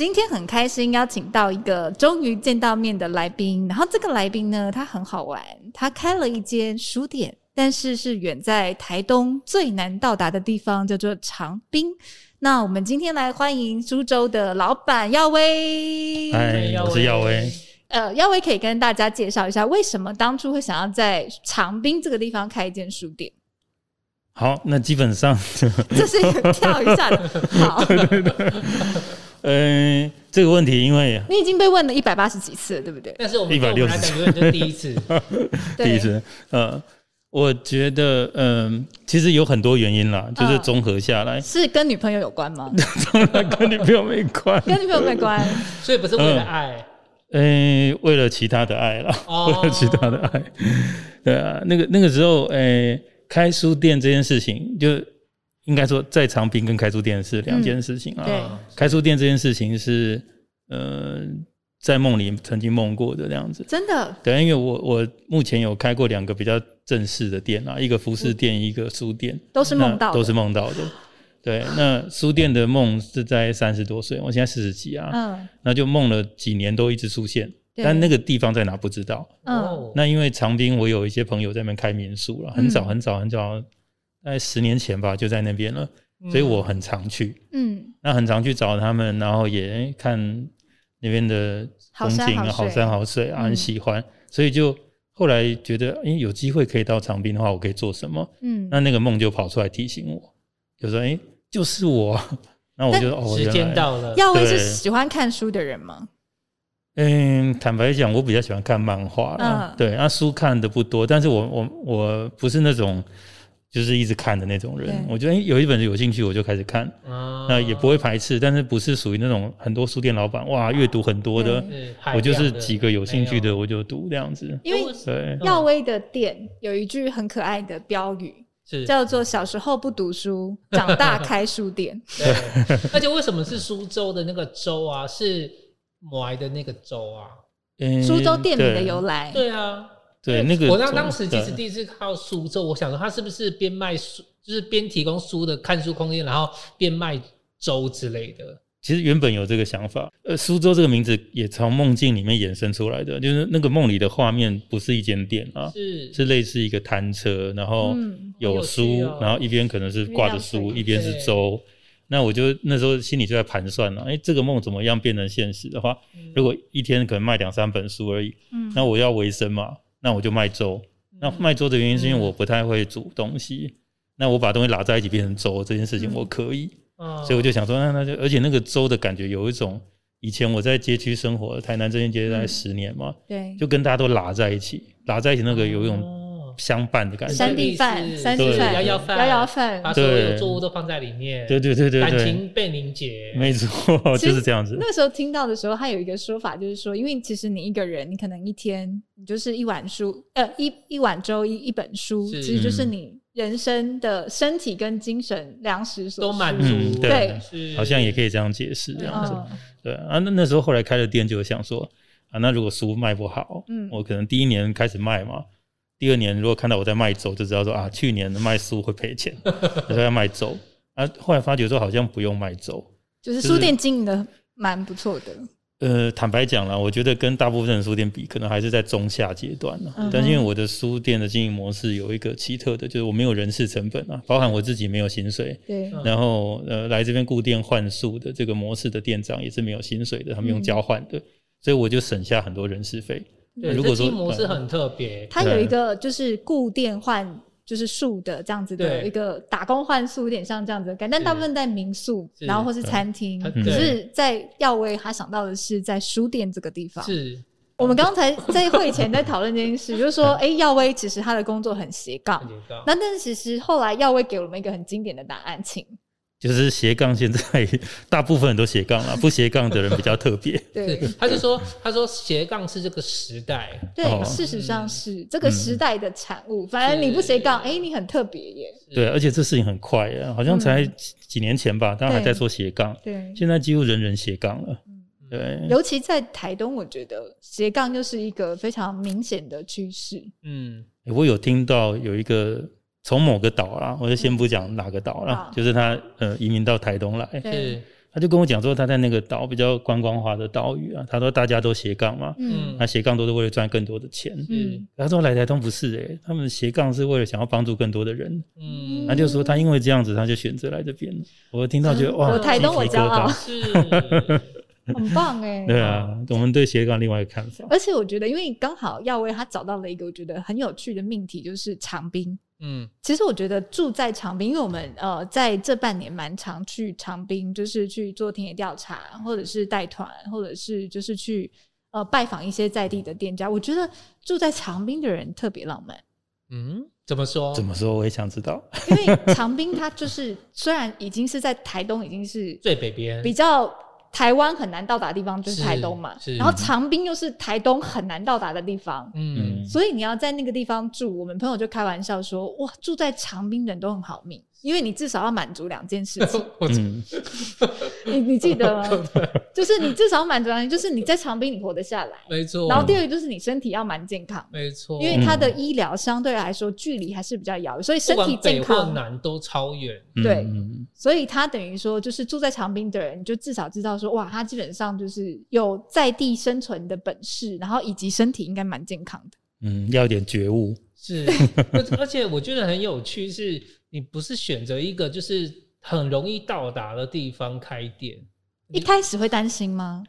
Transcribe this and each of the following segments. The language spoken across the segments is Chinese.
今天很开心邀请到一个终于见到面的来宾，然后这个来宾呢，他很好玩，他开了一间书店，但是是远在台东最难到达的地方，叫做长滨。那我们今天来欢迎苏州的老板耀威。嗨，我是耀威。呃，耀威可以跟大家介绍一下，为什么当初会想要在长滨这个地方开一间书店？好，那基本上这是一个跳一下的，好。对对对嗯、呃，这个问题，因为你已经被问了一百八十几次了，对不对？但是我们一百六十次，就第一次，第一次。呃，我觉得，嗯、呃，其实有很多原因啦，就是综合下来，是跟女朋友有关吗？当 然跟女朋友没关，跟女朋友没关，所以不是为了爱，嗯、呃，为了其他的爱啦，哦、为了其他的爱。对啊，那个那个时候，哎、呃，开书店这件事情就。应该说，在长滨跟开书店是两件事情啊。对，开书店这件事情是，呃，在梦里曾经梦过的这样子。真的？对，因为我我目前有开过两个比较正式的店啊，一个服饰店，一个书店，都是梦到，都是梦到的。对，那书店的梦是在三十多岁，我现在四十几啊，嗯，那就梦了几年都一直出现，但那个地方在哪不知道。嗯，那因为长滨我有一些朋友在那边开民宿了，很早很早很早。在十年前吧，就在那边了，所以我很常去。嗯，那很常去找他们，然后也看那边的风景啊，好山好水啊，很喜欢。所以就后来觉得，哎，有机会可以到长滨的话，我可以做什么？嗯，那那个梦就跑出来提醒我，就说，哎，就是我。那我就哦，时间到了。耀威是喜欢看书的人吗？嗯，坦白讲，我比较喜欢看漫画。嗯，对，那书看的不多，但是我我我不是那种。就是一直看的那种人，我觉得有一本有兴趣我就开始看，那也不会排斥，但是不是属于那种很多书店老板哇阅读很多的，我就是几个有兴趣的我就读这样子。因为耀威的店有一句很可爱的标语，叫做“小时候不读书，长大开书店”。对，而且为什么是苏州的那个州啊？是买的那个州啊？书粥店名的由来？对啊。对，那个我当当时其实第一次看到书粥，我想说他是不是边卖书，就是边提供书的看书空间，然后边卖粥之类的。其实原本有这个想法，呃，苏州这个名字也从梦境里面衍生出来的，就是那个梦里的画面不是一间店啊，是是类似一个摊车，然后有书，嗯哦、然后一边可能是挂着书，一边是粥。那我就那时候心里就在盘算了，哎，这个梦怎么样变成现实的话，嗯、如果一天可能卖两三本书而已，嗯、那我要维生嘛。那我就卖粥。那卖粥的原因是因为我不太会煮东西。那我把东西拉在一起变成粥这件事情我可以。所以我就想说，那那就而且那个粥的感觉有一种以前我在街区生活，台南这间街大概十年嘛，对，就跟大家都拉在一起，拉在一起那个有一种相伴的感觉。山地饭、山地饭、摇摇饭、摇摇饭，把所有作物都放在里面，对对对对，感情被凝结，没错，就是这样子。那时候听到的时候，他有一个说法，就是说，因为其实你一个人，你可能一天。你就是一碗书，呃，一一碗粥，一一本书，其实就是你人生的身体跟精神粮食所都满足。嗯、对，是好像也可以这样解释这样子。嗯、对啊，那那时候后来开了店，就想说啊，那如果书卖不好，嗯，我可能第一年开始卖嘛，第二年如果看到我在卖粥，就知道说啊，去年卖书会赔钱，所以要卖粥。啊，后来发觉说好像不用卖粥，就是书店经营的蛮不错的。呃，坦白讲啦，我觉得跟大部分的书店比，可能还是在中下阶段呢。嗯、但是因为我的书店的经营模式有一个奇特的，就是我没有人事成本啊，包含我自己没有薪水。对。然后呃，来这边固定换书的这个模式的店长也是没有薪水的，他们用交换的，嗯、所以我就省下很多人事费。对，如果说模式很特别，它有一个就是固定换。就是树的这样子的一个打工换宿，有点像这样子的感觉，但大部分在民宿，然后或是餐厅。可是，在耀威他想到的是在书店这个地方。是我们刚才在会前在讨论这件事，就是说，哎，耀威其实他的工作很斜杠。那但是其实后来耀威给我们一个很经典的答案，请就是斜杠，现在 大部分人都斜杠了，不斜杠的人比较特别。对，他就说，他说斜杠是这个时代，对，事实上是这个时代的产物。反正你不斜杠，哎，你很特别耶。对，而且这事情很快啊，好像才几年前吧，大家还在说斜杠，对，现在几乎人人斜杠了。对，尤其在台东，我觉得斜杠就是一个非常明显的趋势。嗯，我有听到有一个。从某个岛啦，我就先不讲哪个岛了，嗯、就是他呃移民到台东来，对。他就跟我讲说他在那个岛比较观光化的岛屿啊，他说大家都斜杠嘛，嗯，他斜杠都是为了赚更多的钱，嗯，他说来台东不是诶、欸，他们斜杠是为了想要帮助更多的人，嗯，他就说他因为这样子他就选择来这边，我听到觉得、嗯、哇，我台东我骄傲，是。很棒哎、欸，对啊，我们对斜杠另外一个看法，而且我觉得因为刚好耀威他找到了一个我觉得很有趣的命题，就是长滨。嗯，其实我觉得住在长滨，因为我们呃在这半年蛮常去长滨，就是去做田野调查，或者是带团，或者是就是去呃拜访一些在地的店家。我觉得住在长滨的人特别浪漫。嗯，怎么说？怎么说？我也想知道。因为长滨 它就是虽然已经是在台东，已经是最北边，比较。台湾很难到达的地方就是台东嘛，然后长滨又是台东很难到达的地方，嗯，所以你要在那个地方住，我们朋友就开玩笑说，哇，住在长滨人都很好命。因为你至少要满足两件事情，嗯、你你记得吗？就是你至少要满足两件，就是你在长滨你活得下来，没错。然后第二个就是你身体要蛮健康，没错。因为它的医疗相对来说距离还是比较遥远，所以身体健康北或南都超远。对，所以他等于说就是住在长滨的人，你就至少知道说哇，他基本上就是有在地生存的本事，然后以及身体应该蛮健康的。嗯，要有点觉悟。是，而且我觉得很有趣是。你不是选择一个就是很容易到达的地方开店，一开始会担心吗？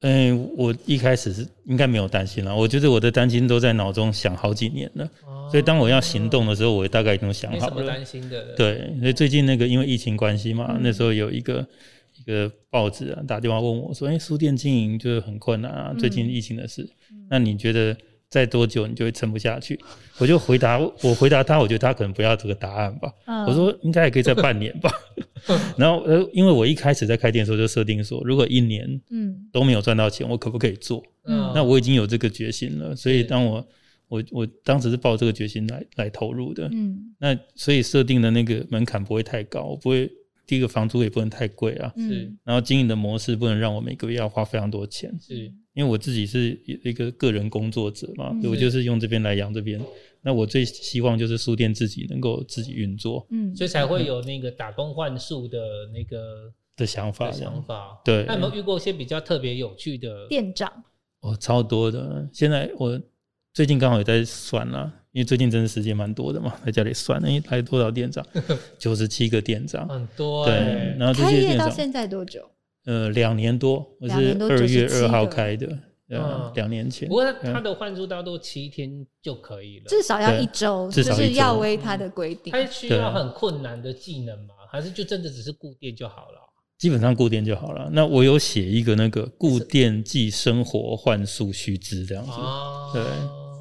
嗯，我一开始是应该没有担心了。我觉得我的担心都在脑中想好几年了，哦、所以当我要行动的时候，我大概已经想好了。没什么担心的。对，所以最近那个因为疫情关系嘛，嗯、那时候有一个一个报纸啊打电话问我说：“哎、欸，书店经营就是很困难啊，最近疫情的事，嗯、那你觉得？”再多久你就会撑不下去？我就回答，我回答他，我觉得他可能不要这个答案吧。嗯、我说应该也可以再半年吧。然后呃，因为我一开始在开店的时候就设定说，如果一年嗯都没有赚到钱，我可不可以做？嗯，那我已经有这个决心了。所以当我我我当时是抱这个决心来来投入的。嗯，那所以设定的那个门槛不会太高，我不会第一个房租也不能太贵啊。是，然后经营的模式不能让我每个月要花非常多钱。是。因为我自己是一个个人工作者嘛，嗯、我就是用这边来养这边。那我最希望就是书店自己能够自己运作，嗯，所以才会有那个打工换宿的那个的想法。想法对。那有没有遇过一些比较特别有趣的店长？哦，超多的。现在我最近刚好也在算啦，因为最近真的时间蛮多的嘛，在家里算，哎，来多少店长？九十七个店长，很多。对，然后这些店长开业到现在多久？呃，两年多，我是二月二号开的，呃，两年前。不过他的换租大多七天就可以了，至少要一周，这是耀威他的规定。他需要很困难的技能吗？还是就真的只是固定就好了？基本上固定就好了。那我有写一个那个固定即生活换宿须知这样子。对，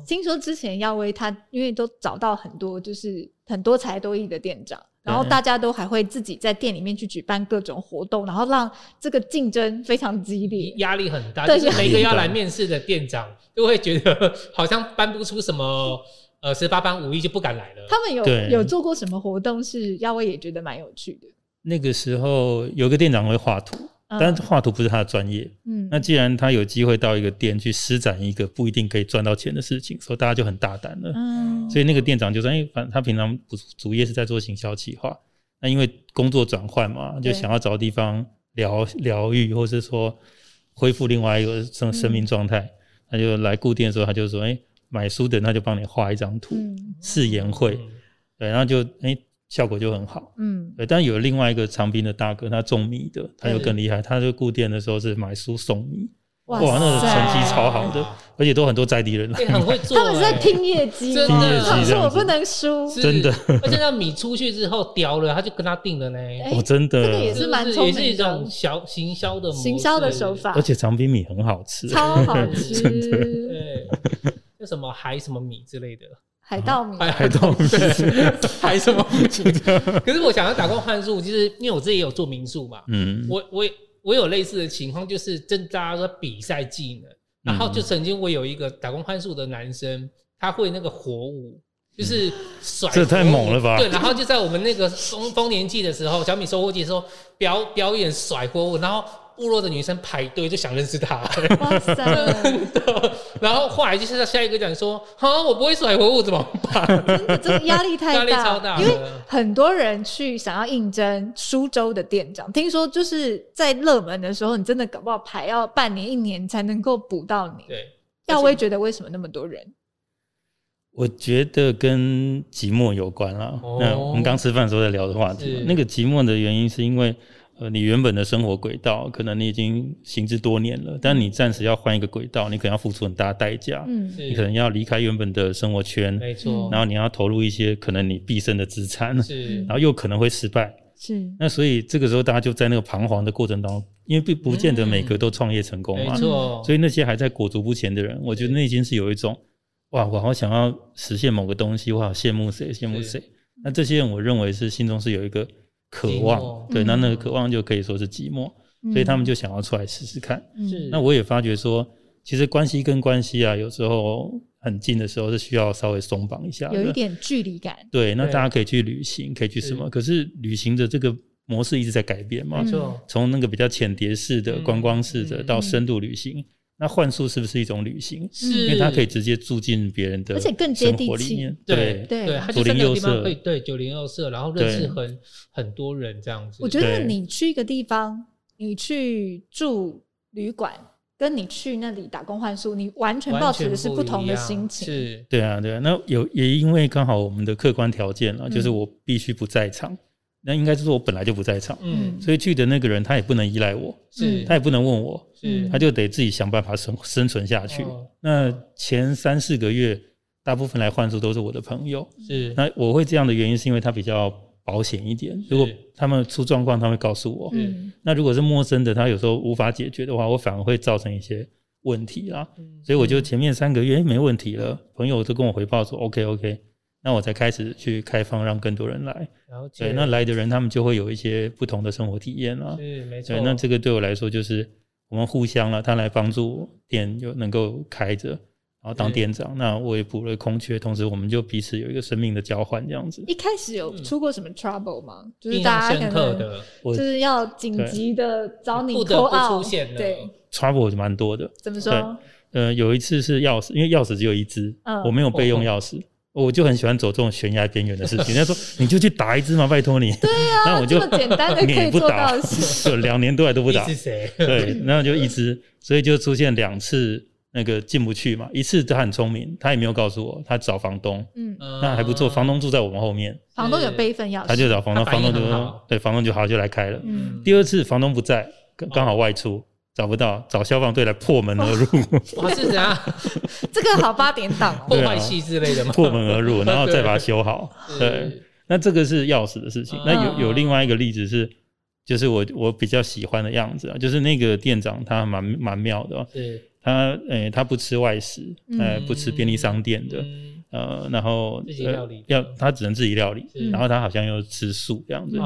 听说之前耀威他因为都找到很多就是很多才多艺的店长。然后大家都还会自己在店里面去举办各种活动，然后让这个竞争非常激烈，压力很大。就是每个要来面试的店长都会觉得 好像搬不出什么呃十八般武艺就不敢来了。他们有有做过什么活动是耀威也觉得蛮有趣的？那个时候有个店长会画图。但是画图不是他的专业，嗯，那既然他有机会到一个店去施展一个不一定可以赚到钱的事情，所以大家就很大胆了，嗯，所以那个店长就说，哎，反正他平常不主业是在做行销企划，那因为工作转换嘛，就想要找地方疗疗愈，或是说恢复另外一个生生命状态，他就来顾店的时候，他就说，哎，买书的那就帮你画一张图，试颜绘，对，然后就哎。效果就很好，嗯，对。但有另外一个长滨的大哥，他种米的，他就更厉害。他就固店的时候是买书送米，哇，那个成绩超好的，而且都很多在地人来，很会做。他们是在拼业绩，拼业绩，说我不能输，真的。而且那米出去之后叼了，他就跟他定了呢。哦，真的，这个也是蛮聪明的，也是一种小行销的行销的手法。而且长滨米很好吃，超好吃。对，叫什么海什么米之类的。海盗名，海盗名，海什么名？可是我想要打工换宿，就是因为我自己也有做民宿嘛。嗯，我我我有类似的情况，就是正大家说比赛技能，然后就曾经我有一个打工换宿的男生，他会那个火舞。就是甩，这太猛了吧？对，然后就在我们那个丰丰年祭的时候，小米收获季的时候表表演甩锅舞，然后部落的女生排队就想认识他。哇塞！真的。然后后来就是下一个讲说：“哈，我不会甩活物怎么办？”真的，这个压力太大，压力超大。因为很多人去想要应征苏州的店长，听说就是在热门的时候，你真的搞不好排要半年一年才能够补到你。对。耀威觉得为什么那么多人？我觉得跟寂寞有关啦。哦、那我们刚吃饭的时候在聊的话题，那个寂寞的原因是因为，呃，你原本的生活轨道可能你已经行之多年了，但你暂时要换一个轨道，你可能要付出很大的代价。嗯，你可能要离开原本的生活圈，没错。然后你要投入一些可能你毕生的资产，是。然后又可能会失败，是。那所以这个时候大家就在那个彷徨的过程当中，因为不不见得每个都创业成功嘛，没错。所以那些还在裹足不前的人，我觉得内心是有一种。哇，我好想要实现某个东西，我好羡慕谁，羡慕谁。那这些人，我认为是心中是有一个渴望，寞对，那那个渴望就可以说是寂寞，嗯、所以他们就想要出来试试看。是，那我也发觉说，其实关系跟关系啊，有时候很近的时候是需要稍微松绑一下，有一点距离感。对，那大家可以去旅行，可以去什么？是。可是旅行的这个模式一直在改变嘛，没错，从那个比较浅碟式的观光式的到深度旅行。那换宿是不是一种旅行？是，因为它可以直接住进别人的，而且更接地气。对对，它就在那个地方可以对九零二舍，然后认识很很多人这样子。我觉得你去一个地方，你去住旅馆，跟你去那里打工换宿，你完全抱持的是不同的心情。是，对啊，对啊。那有也因为刚好我们的客观条件啊，就是我必须不在场。那应该是说我本来就不在场，嗯，所以去的那个人他也不能依赖我，是，他也不能问我，是，他就得自己想办法生生存下去。哦、那前三四个月，大部分来换宿都是我的朋友，是。那我会这样的原因是因为他比较保险一点，如果他们出状况，他会告诉我，嗯。那如果是陌生的，他有时候无法解决的话，我反而会造成一些问题啦。嗯、所以我就前面三个月，欸、没问题了，朋友都跟我回报说，OK OK。那我才开始去开放，让更多人来。对，那来的人他们就会有一些不同的生活体验啊。是，没错。对，那这个对我来说就是我们互相了，他来帮助店就能够开着，然后当店长，那我也补了空缺，同时我们就彼此有一个生命的交换这样子。一开始有出过什么 trouble 吗？嗯、就是大家可能就是要紧急的找你 call out，不得不出现的。对，trouble 蛮多的。怎么说？呃，有一次是钥匙，因为钥匙只有一只，嗯、我没有备用钥匙。哦我就很喜欢走这种悬崖边缘的事情。人家说你就去打一只嘛，拜托你。对啊，那我就这么简单的 可以做到的事。就两年多来都不打。是谁？对，然后就一支，所以就出现两次那个进不去嘛。一次他很聪明，他也没有告诉我，他找房东。嗯，那还不错，房东住在我们后面。房东有备份钥匙。他就找房东，房东就说对，房东就好就来开了。嗯。第二次房东不在，刚刚好外出。找不到，找消防队来破门而入。哇，是怎样？这个好八点档，破坏器之类的吗？破门而入，然后再把它修好。对，那这个是钥匙的事情。那有有另外一个例子是，就是我我比较喜欢的样子啊，就是那个店长他蛮蛮妙的。对，他诶，他不吃外食，呃，不吃便利商店的。呃，然后自己料理，要他只能自己料理，然后他好像又吃素这样子，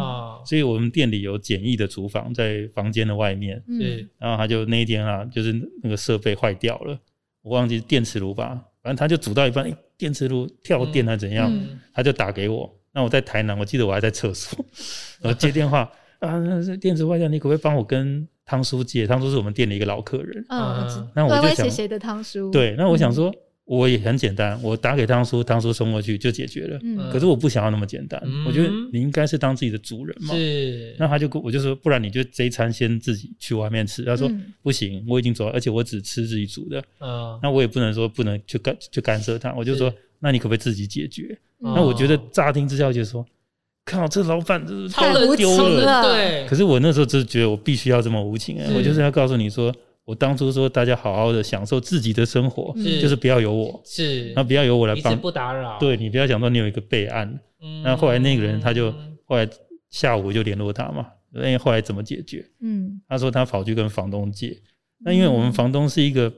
所以我们店里有简易的厨房在房间的外面，嗯，然后他就那一天啊，就是那个设备坏掉了，我忘记电磁炉吧，反正他就煮到一半，电磁炉跳电还怎样，他就打给我，那我在台南，我记得我还在厕所，然后接电话啊，那是电池坏掉，你可不可以帮我跟汤叔借？汤叔是我们店的一个老客人，嗯，那我就想谁的汤叔？对，那我想说。我也很简单，我打给汤叔，汤叔送过去就解决了。嗯，可是我不想要那么简单，嗯、我觉得你应该是当自己的主人嘛。是，那他就跟我就说，不然你就这一餐先自己去外面吃。他说、嗯、不行，我已经走了，而且我只吃自己煮的。嗯，那我也不能说不能去干去干涉他，我就说，那你可不可以自己解决？嗯、那我觉得乍听之下就说，靠，这老板真是太无情了。对，可是我那时候就是觉得我必须要这么无情我就是要告诉你说。我当初说大家好好的享受自己的生活，是就是不要有我，是那不要有我来帮，不打扰。对，你不要想说你有一个备案。嗯，那后来那个人他就后来下午就联络他嘛，因为后来怎么解决？嗯，他说他跑去跟房东借。那因为我们房东是一个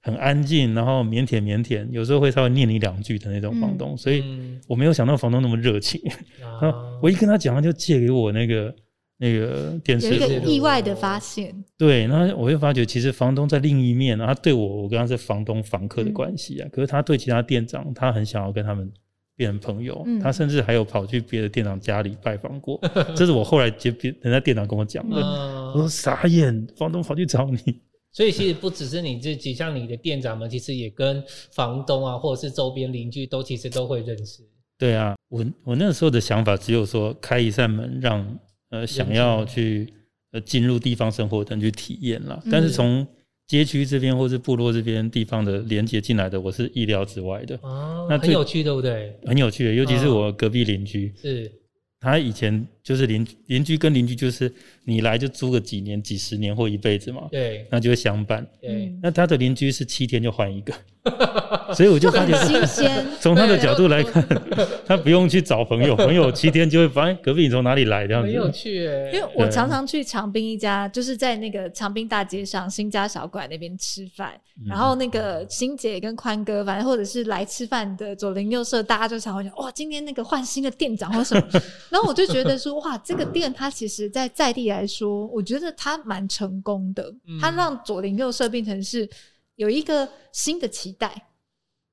很安静，然后腼腆腼腆，有时候会稍微念你两句的那种房东，嗯、所以我没有想到房东那么热情。啊、我一跟他讲，他就借给我那个那个电视，有一个意外的发现。对，然后我就发觉，其实房东在另一面，他对我，我跟他是房东房客的关系啊。嗯、可是他对其他店长，他很想要跟他们变成朋友，嗯、他甚至还有跑去别的店长家里拜访过。这是我后来接别人家店长跟我讲的。嗯、我说傻眼，房东跑去找你。所以其实不只是你自己，像你的店长们，其实也跟房东啊，或者是周边邻居都其实都会认识。对啊，我我那时候的想法只有说开一扇门让，让呃想要去呃进入地方生活的人去体验了。但是从街区这边或是部落这边地方的连接进来的，我是意料之外的。哦，那很有趣，对不对？很有趣的，尤其是我隔壁邻居。哦、是。他以前就是邻邻居跟邻居，就是你来就租个几年、几十年或一辈子嘛，对，那就会相伴。对，那他的邻居是七天就换一个。所以我就发觉，新鲜。从他的角度来看，他不用去找朋友，朋友七天就会发现隔壁你从哪里来这样子。很有趣哎，因为我常常去长滨一家，就是在那个长滨大街上新家小馆那边吃饭，然后那个新姐跟宽哥，反正或者是来吃饭的左邻右舍，大家就常会讲哇，今天那个换新的店长或什么，然后我就觉得说哇，这个店它其实在在地来说，我觉得它蛮成功的，它让左邻右舍变成是。有一个新的期待，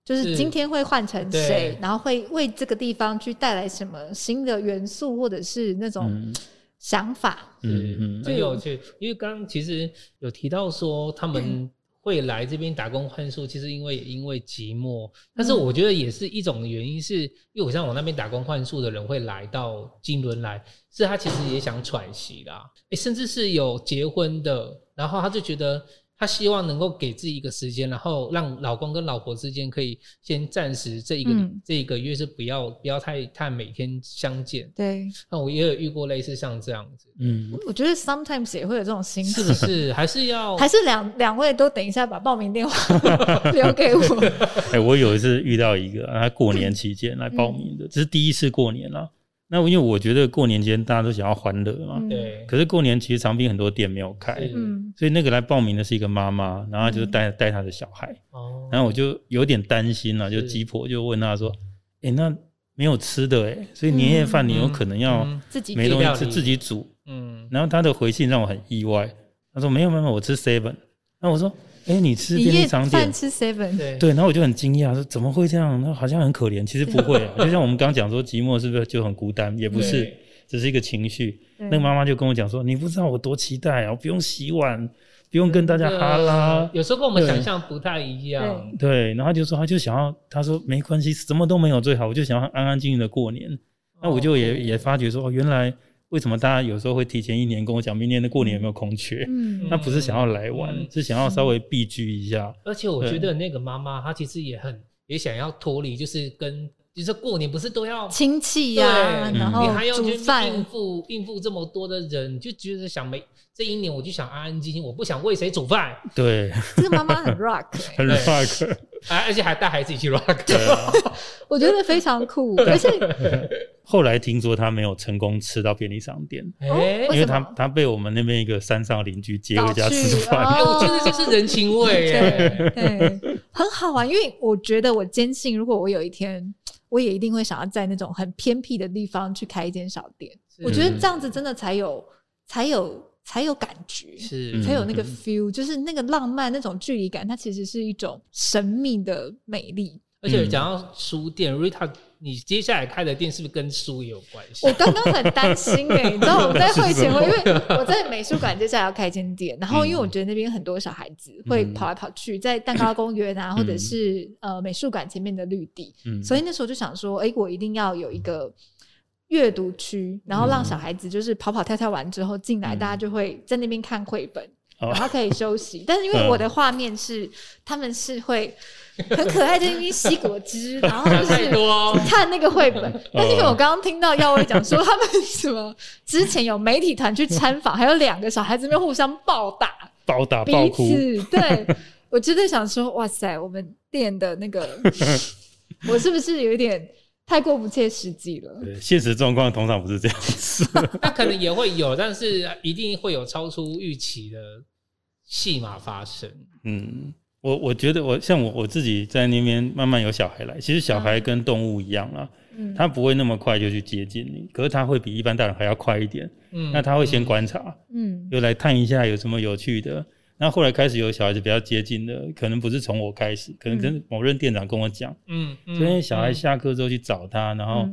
就是今天会换成谁，然后会为这个地方去带来什么新的元素，或者是那种想法，嗯嗯，很有趣。因为刚刚其实有提到说他们 会来这边打工换宿，其实因为也因为寂寞，但是我觉得也是一种原因，是因为我像我那边打工换宿的人会来到金轮来，是他其实也想喘息啦，诶，甚至是有结婚的，然后他就觉得。他希望能够给自己一个时间，然后让老公跟老婆之间可以先暂时这一个、嗯、这一个月是不要不要太太每天相见。对，那我也有遇过类似像这样子。嗯，我觉得 sometimes 也会有这种心情，是不是？还是要还是两两位都等一下把报名电话 留给我。哎、欸，我有一次遇到一个，他过年期间来报名的，嗯、这是第一次过年了。那因为我觉得过年间大家都想要欢乐嘛，对。可是过年其实长滨很多店没有开，嗯，所以那个来报名的是一个妈妈，然后就是带带她的小孩，哦，然后我就有点担心了，就鸡婆就问她说：“诶，那没有吃的诶，所以年夜饭你有可能要自己没东西吃自己煮，嗯。”然后她的回信让我很意外，她说：“没有没有，我吃 seven。”那我说。哎、欸，你吃便利商店，吃 seven，对，对，然后我就很惊讶，说怎么会这样？那好像很可怜，其实不会、啊，就像我们刚刚讲说寂寞是不是就很孤单？也不是，只是一个情绪。那个妈妈就跟我讲说，你不知道我多期待啊，我不用洗碗，不用跟大家哈拉，有时候跟我们想象不太一样。对，对，然后就说他就想要，他说没关系，什么都没有最好，我就想要安安静静的过年。那我就也、哦、也发觉说，哦，原来。为什么大家有时候会提前一年跟我讲，明年的过年有没有空缺？嗯，那不是想要来玩，嗯、是想要稍微避居一下。而且我觉得那个妈妈她其实也很也想要脱离，就是跟就是过年不是都要亲戚呀，然后你还要去应付应付这么多的人，就觉得想没这一年我就想安安静静，我不想为谁煮饭。对，这个妈妈很 rock，很 rock，而且还带孩子一起 rock，我觉得非常酷，而且。后来听说他没有成功吃到便利商店，欸、因为他他被我们那边一个山上邻居接回家吃饭。我觉得这是人情味耶，对，很好玩。因为我觉得我坚信，如果我有一天，我也一定会想要在那种很偏僻的地方去开一间小店。我觉得这样子真的才有才有才有感觉，是。才有那个 feel，就是那个浪漫那种距离感，它其实是一种神秘的美丽。而且讲到书店，Rita，你接下来开的店是不是跟书也有关系？我刚刚很担心哎、欸，你知道我在会前，我因为我在美术馆接下来要开一间店，然后因为我觉得那边很多小孩子会跑来跑去，在蛋糕公园啊，或者是呃美术馆前面的绿地，所以那时候就想说，哎，我一定要有一个阅读区，然后让小孩子就是跑跑跳跳完之后进来，大家就会在那边看绘本，然后可以休息。但是因为我的画面是他们是会。很可爱，在那边吸果汁，然后就是看那个绘本。但是因为我刚刚听到耀威讲说，他们什么之前有媒体团去参访，还有两个小孩子在互相暴打、暴打、暴哭。对，我就在想说，哇塞，我们店的那个，我是不是有一点太过不切实际了？对，现实状况通常不是这样子。那可能也会有，但是一定会有超出预期的戏码发生。嗯。我我觉得我像我我自己在那边慢慢有小孩来，其实小孩跟动物一样啊，嗯，他不会那么快就去接近你，可是他会比一般大人还要快一点，嗯，那他会先观察，嗯，又来探一下有什么有趣的，那后来开始有小孩子比较接近的，可能不是从我开始，可能跟某任店长跟我讲，嗯，昨天小孩下课之后去找他，然后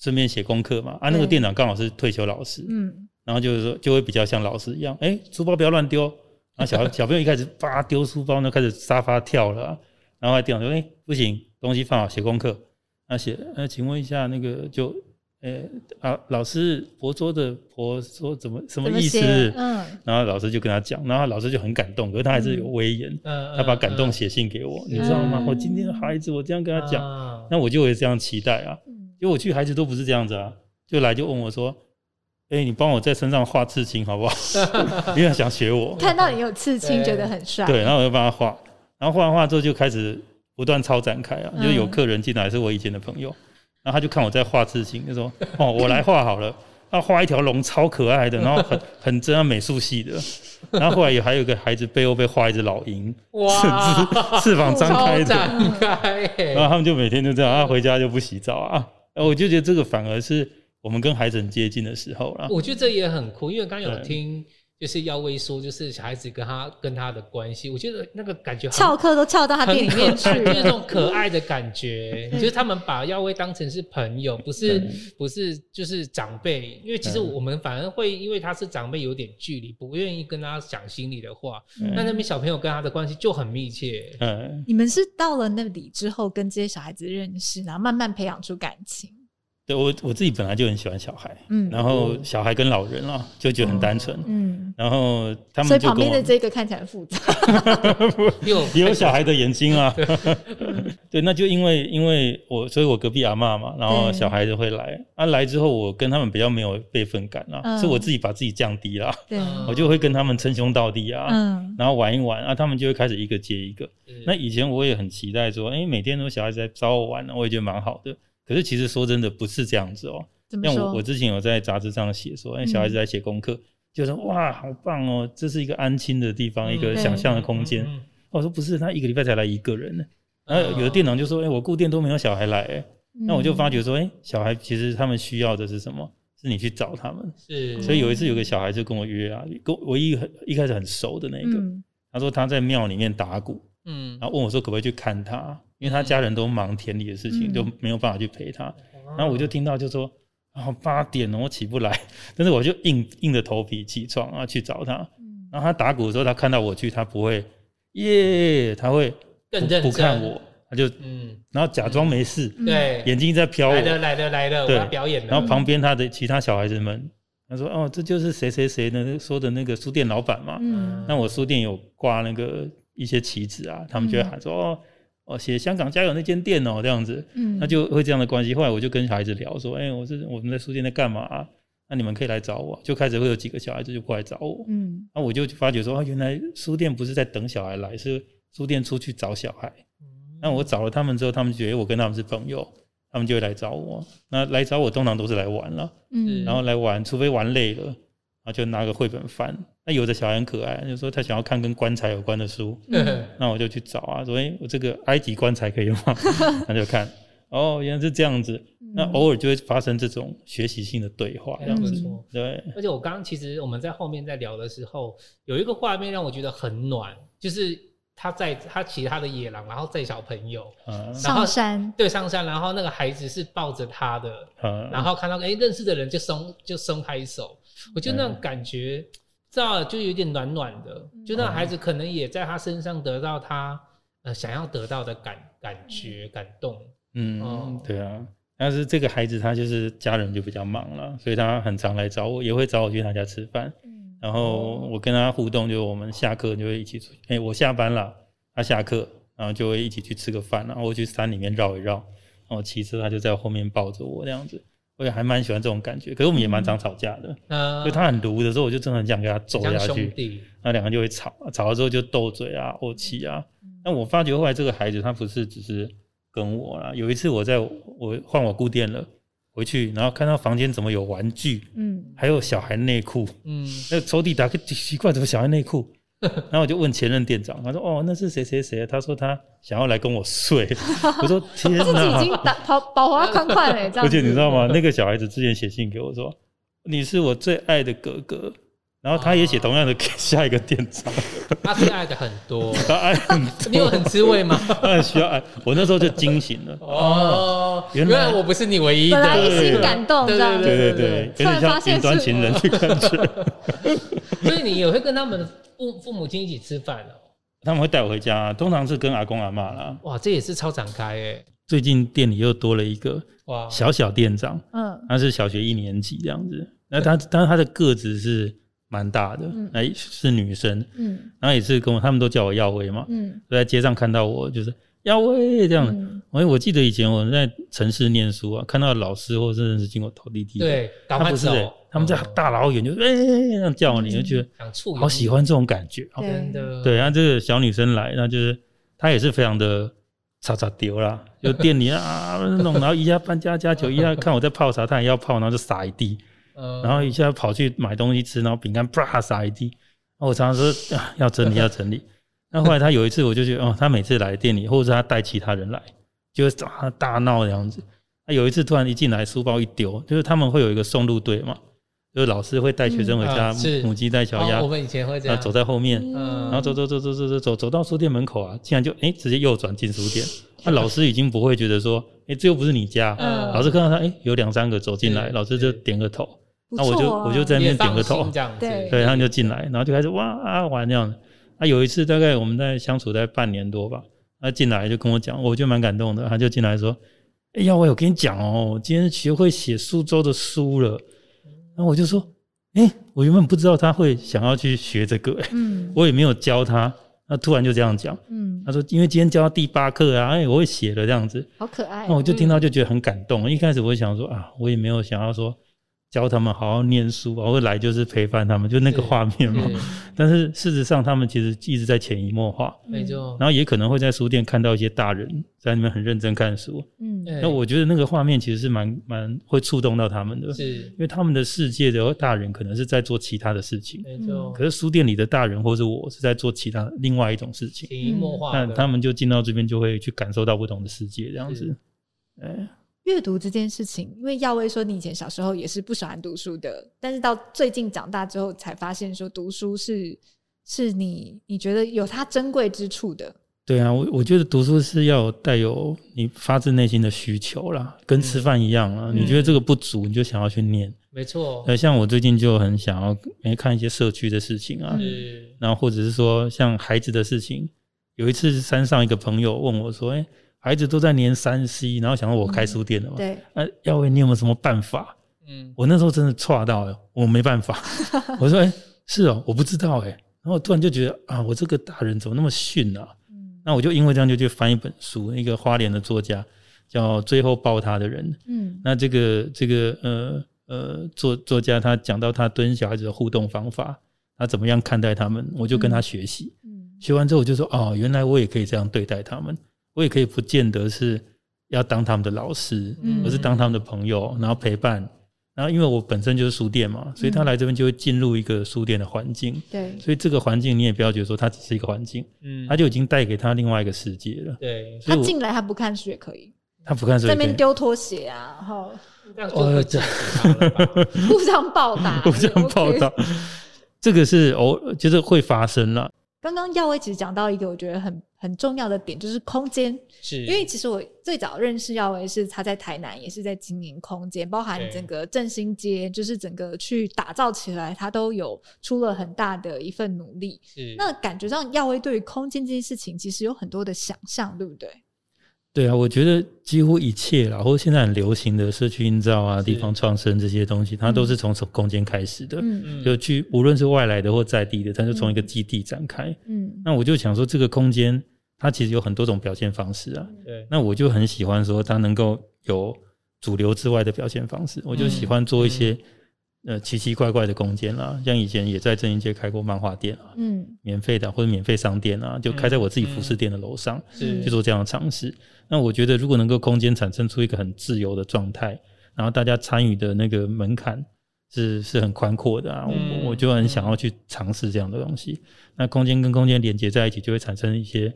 顺便写功课嘛，啊，那个店长刚好是退休老师，嗯，然后就是说就会比较像老师一样，哎，书包不要乱丢。然后 小小朋友一开始叭丢书包呢，开始沙发跳了，然后还店长说：“哎，不行，东西放好，写功课。”那写呃，请问一下，那个就，呃啊，老师婆娑的婆说怎么什么意思？嗯，然后老师就跟他讲，然后老师就很感动，可是他还是有威严，嗯，他把感动写信给我，你知道吗？我今天的孩子，我这样跟他讲，那我就会这样期待啊，因为我去孩子都不是这样子啊，就来就问我说。哎、欸，你帮我在身上画刺青好不好？因为想学我，看到你有刺青，对觉得很帅。对，然后我就帮他画，然后画完画之后就开始不断超展开啊，嗯、就有客人进来是我以前的朋友，然后他就看我在画刺青，就说：“哦，我来画好了。”他画一条龙，超可爱的，然后很很真啊，美术系的。然后后来也还有一个孩子背后被画一只老鹰，哇，翅膀张开的，开。然后他们就每天就这样，他回家就不洗澡啊。我就觉得这个反而是。我们跟孩子很接近的时候了，我觉得这也很酷，因为刚刚有听就是耀威说，就是小孩子跟他跟他的关系，我觉得那个感觉翘课都翘到他店里面去，就是那种可爱的感觉，就是他们把耀威当成是朋友，不是不是就是长辈，因为其实我们反而会因为他是长辈有点距离，不愿意跟他讲心里的话，那那边小朋友跟他的关系就很密切。嗯，你们是到了那里之后跟这些小孩子认识，然后慢慢培养出感情。对，我我自己本来就很喜欢小孩，嗯，然后小孩跟老人啊，就觉得很单纯，嗯，然后他们所以旁边的这个看起来很复杂，有。有小孩的眼睛啊，对，那就因为因为我，所以我隔壁阿嬷嘛，然后小孩子会来，啊来之后我跟他们比较没有辈分感啊，是我自己把自己降低了，对，我就会跟他们称兄道弟啊，嗯，然后玩一玩啊，他们就会开始一个接一个，那以前我也很期待说，哎，每天都小孩子在找我玩呢，我也觉得蛮好的。可是其实说真的不是这样子哦，像我我之前有在杂志上写说，哎，小孩子在写功课，就说哇好棒哦，这是一个安亲的地方，一个想象的空间。我说不是，他一个礼拜才来一个人呢。然后有的店长就说，哎，我顾店都没有小孩来，哎，那我就发觉说，哎，小孩其实他们需要的是什么？是你去找他们。是，所以有一次有个小孩就跟我约啊，跟我一很一开始很熟的那个，他说他在庙里面打鼓，嗯，然后问我说可不可以去看他。因为他家人都忙田里的事情，就没有办法去陪他。然后我就听到就说，啊八点了，我起不来。但是我就硬硬着头皮起床啊去找他。然后他打鼓的时候，他看到我去，他不会耶，他会不看我，他就嗯，然后假装没事，对，眼睛在飘。来了来了来了，我要表演了。然后旁边他的其他小孩子们，他说哦，这就是谁谁谁的说的那个书店老板嘛。嗯，那我书店有挂那个一些棋子啊，他们就会喊说哦。哦，写香港加油那间店哦，这样子，嗯，那就会这样的关系。后来我就跟小孩子聊说，哎、欸，我是我们在书店在干嘛、啊？那你们可以来找我，就开始会有几个小孩子就过来找我，嗯，那我就发觉说，啊，原来书店不是在等小孩来，是书店出去找小孩。那我找了他们之后，他们觉得我跟他们是朋友，他们就会来找我。那来找我通常都是来玩了，嗯，然后来玩，除非玩累了。然后就拿个绘本翻，那有的小孩很可爱，就说他想要看跟棺材有关的书，嗯、那我就去找啊，说哎，我这个埃及棺材可以吗？他就看，哦，原来是这样子，嗯、那偶尔就会发生这种学习性的对话，这样子，嗯、对。而且我刚刚其实我们在后面在聊的时候，有一个画面让我觉得很暖，就是他在他骑他的野狼，然后载小朋友，嗯、上山，对，上山，然后那个孩子是抱着他的，嗯、然后看到哎认识的人就松就松开手。我觉得那种感觉，知道就有点暖暖的，就那孩子可能也在他身上得到他呃想要得到的感感觉感动。嗯，对啊。但是这个孩子他就是家人就比较忙了，所以他很常来找我，也会找我去他家吃饭。嗯然后我跟他互动，就我们下课就会一起出去。哎，我下班了，他下课，然后就会一起去吃个饭，然后我去山里面绕一绕，然后骑车他就在后面抱着我这样子。我也还蛮喜欢这种感觉，可是我们也蛮常吵架的。嗯，所以他很毒的时候，我就真的很想给他揍下去。那两个人就会吵，吵了之后就斗嘴啊、怄气啊。那我发觉后来这个孩子他不是只是跟我啦。有一次我在我换我固店了，回去然后看到房间怎么有玩具，嗯，还有小孩内裤，嗯，那抽屉打开奇怪，怎么小孩内裤？然后我就问前任店长，他说：“哦，那是谁谁谁？”他说他想要来跟我睡。我说：“天哪，自己已经打跑保护宽宽嘞，而且 你知道吗？那个小孩子之前写信给我说：‘你是我最爱的哥哥。’然后他也写同样的给下一个店长。他是爱的很多，他爱很多。你有很滋味吗？他很需要爱。我那时候就惊醒了。哦，原来我不是你唯一的。本来一心感动，这样对对对，有点像云端情人的感觉。所以你也会跟他们。父父母亲一起吃饭了，他们会带我回家，通常是跟阿公阿妈啦。哇，这也是超展开哎。最近店里又多了一个哇小小店长，嗯，他是小学一年级这样子。那他，但是他的个子是蛮大的，哎，是女生，嗯，然后也是跟我，他们都叫我耀威嘛，嗯，在街上看到我就是。耀威这样的，我我记得以前我在城市念书啊，看到老师或者是经过投递梯，对，他不是，他们在大老远就哎这样叫你，就觉得好喜欢这种感觉，真的。对，然后这个小女生来，那就是她也是非常的叉叉丢啦，就店里啊 弄，然后一下搬家加酒，一下看我在泡茶，她也要泡，然后就撒一地，然后一下跑去买东西吃，然后饼干啪撒一地，我常常说要整理要整理。那后来他有一次，我就觉得哦，他每次来店里，或者是他带其他人来，就会找他大闹的样子。他有一次突然一进来，书包一丢，就是他们会有一个送路队嘛，就是老师会带学生回家，母鸡带小鸭。我们以前会这样，走在后面，然后走走走走走走走走到书店门口啊，竟然就哎直接右转进书店。那老师已经不会觉得说，哎，这又不是你家。老师看到他，哎，有两三个走进来，老师就点个头。那我就我就在那边点个头，对，对，他就进来，然后就开始哇啊玩这样子。他有一次，大概我们在相处在半年多吧，他进来就跟我讲，我就蛮感动的。他就进来说：“哎呀，我有跟你讲哦，我今天学会写苏州的书了。”然后我就说：“哎，我原本不知道他会想要去学这个，嗯，我也没有教他。他突然就这样讲，嗯，他说因为今天教到第八课啊，哎，我会写了这样子，好可爱。那我就听到就觉得很感动。一开始我想说啊，我也没有想要说。”教他们好好念书，然后来就是陪伴他们，就那个画面嘛。但是事实上，他们其实一直在潜移默化，没错。然后也可能会在书店看到一些大人在里面很认真看书，嗯。那我觉得那个画面其实是蛮蛮会触动到他们的，是因为他们的世界的大人可能是在做其他的事情，没错。可是书店里的大人或者我是在做其他另外一种事情，潜移默化。那他们就进到这边就会去感受到不同的世界，这样子，哎。阅读这件事情，因为耀威说你以前小时候也是不喜欢读书的，但是到最近长大之后才发现说读书是是你你觉得有它珍贵之处的。对啊，我我觉得读书是要带有你发自内心的需求啦，跟吃饭一样啊。嗯、你觉得这个不足，你就想要去念。没错。呃，像我最近就很想要看一些社区的事情啊，嗯、然后或者是说像孩子的事情。有一次山上一个朋友问我说：“哎。”孩子都在年三 C，然后想到我开书店了嘛？对。那耀威，你有没有什么办法？嗯，我那时候真的错到了，我没办法。我说：“哎，是哦，我不知道哎。”然后突然就觉得啊，我这个大人怎么那么逊啊？嗯。那我就因为这样就去翻一本书，一个花莲的作家叫最后抱他的人。嗯。那这个这个呃呃作作家他讲到他跟小孩子的互动方法，他怎么样看待他们，我就跟他学习。嗯。学完之后我就说：“哦，原来我也可以这样对待他们。”我也可以不见得是要当他们的老师，而是当他们的朋友，然后陪伴。然后因为我本身就是书店嘛，所以他来这边就会进入一个书店的环境。对，所以这个环境你也不要觉得说它只是一个环境，嗯，他就已经带给他另外一个世界了。对，他进来他不看书也可以，他不看书，在那边丢拖鞋啊，然后哦，这样 互相报答，互相报答，这个是偶，就是会发生了。刚刚耀威其实讲到一个我觉得很很重要的点，就是空间。是，因为其实我最早认识耀威是他在台南，也是在经营空间，包含整个振兴街，就是整个去打造起来，他都有出了很大的一份努力。是，那感觉上耀威对于空间这件事情，其实有很多的想象，对不对？对啊，我觉得几乎一切，然后现在很流行的社区营造啊、地方创生这些东西，它都是从空间开始的。嗯嗯，就去无论是外来的或在地的，它就从一个基地展开。嗯，那我就想说，这个空间它其实有很多种表现方式啊。对，那我就很喜欢说它能够有主流之外的表现方式。我就喜欢做一些。呃，奇奇怪怪的空间啦，像以前也在正兴街开过漫画店啊，嗯，免费的或者免费商店啊，就开在我自己服饰店的楼上，是去做这样的尝试。那我觉得，如果能够空间产生出一个很自由的状态，然后大家参与的那个门槛是是很宽阔的啊，我我就很想要去尝试这样的东西。那空间跟空间连接在一起，就会产生一些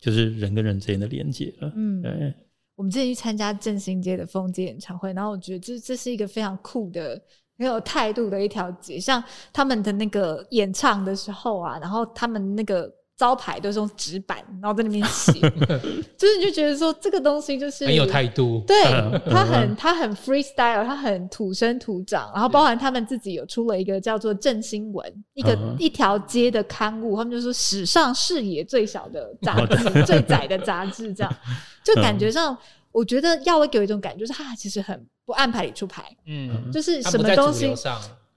就是人跟人之间的连接了。嗯，对。我们之前去参加振兴街的风街演唱会，然后我觉得这这是一个非常酷的、很有态度的一条街。像他们的那个演唱的时候啊，然后他们那个招牌都是用纸板，然后在那边写，就是你就觉得说这个东西就是很有态度。对，他很他很 freestyle，他很土生土长。然后包含他们自己有出了一个叫做《振兴文》，一个一条街的刊物，他们就说史上视野最小的杂志、最窄的杂志，这样。就感觉上，我觉得耀威给我一种感觉，就是他其实很不按牌理出牌，嗯，就是什么东西，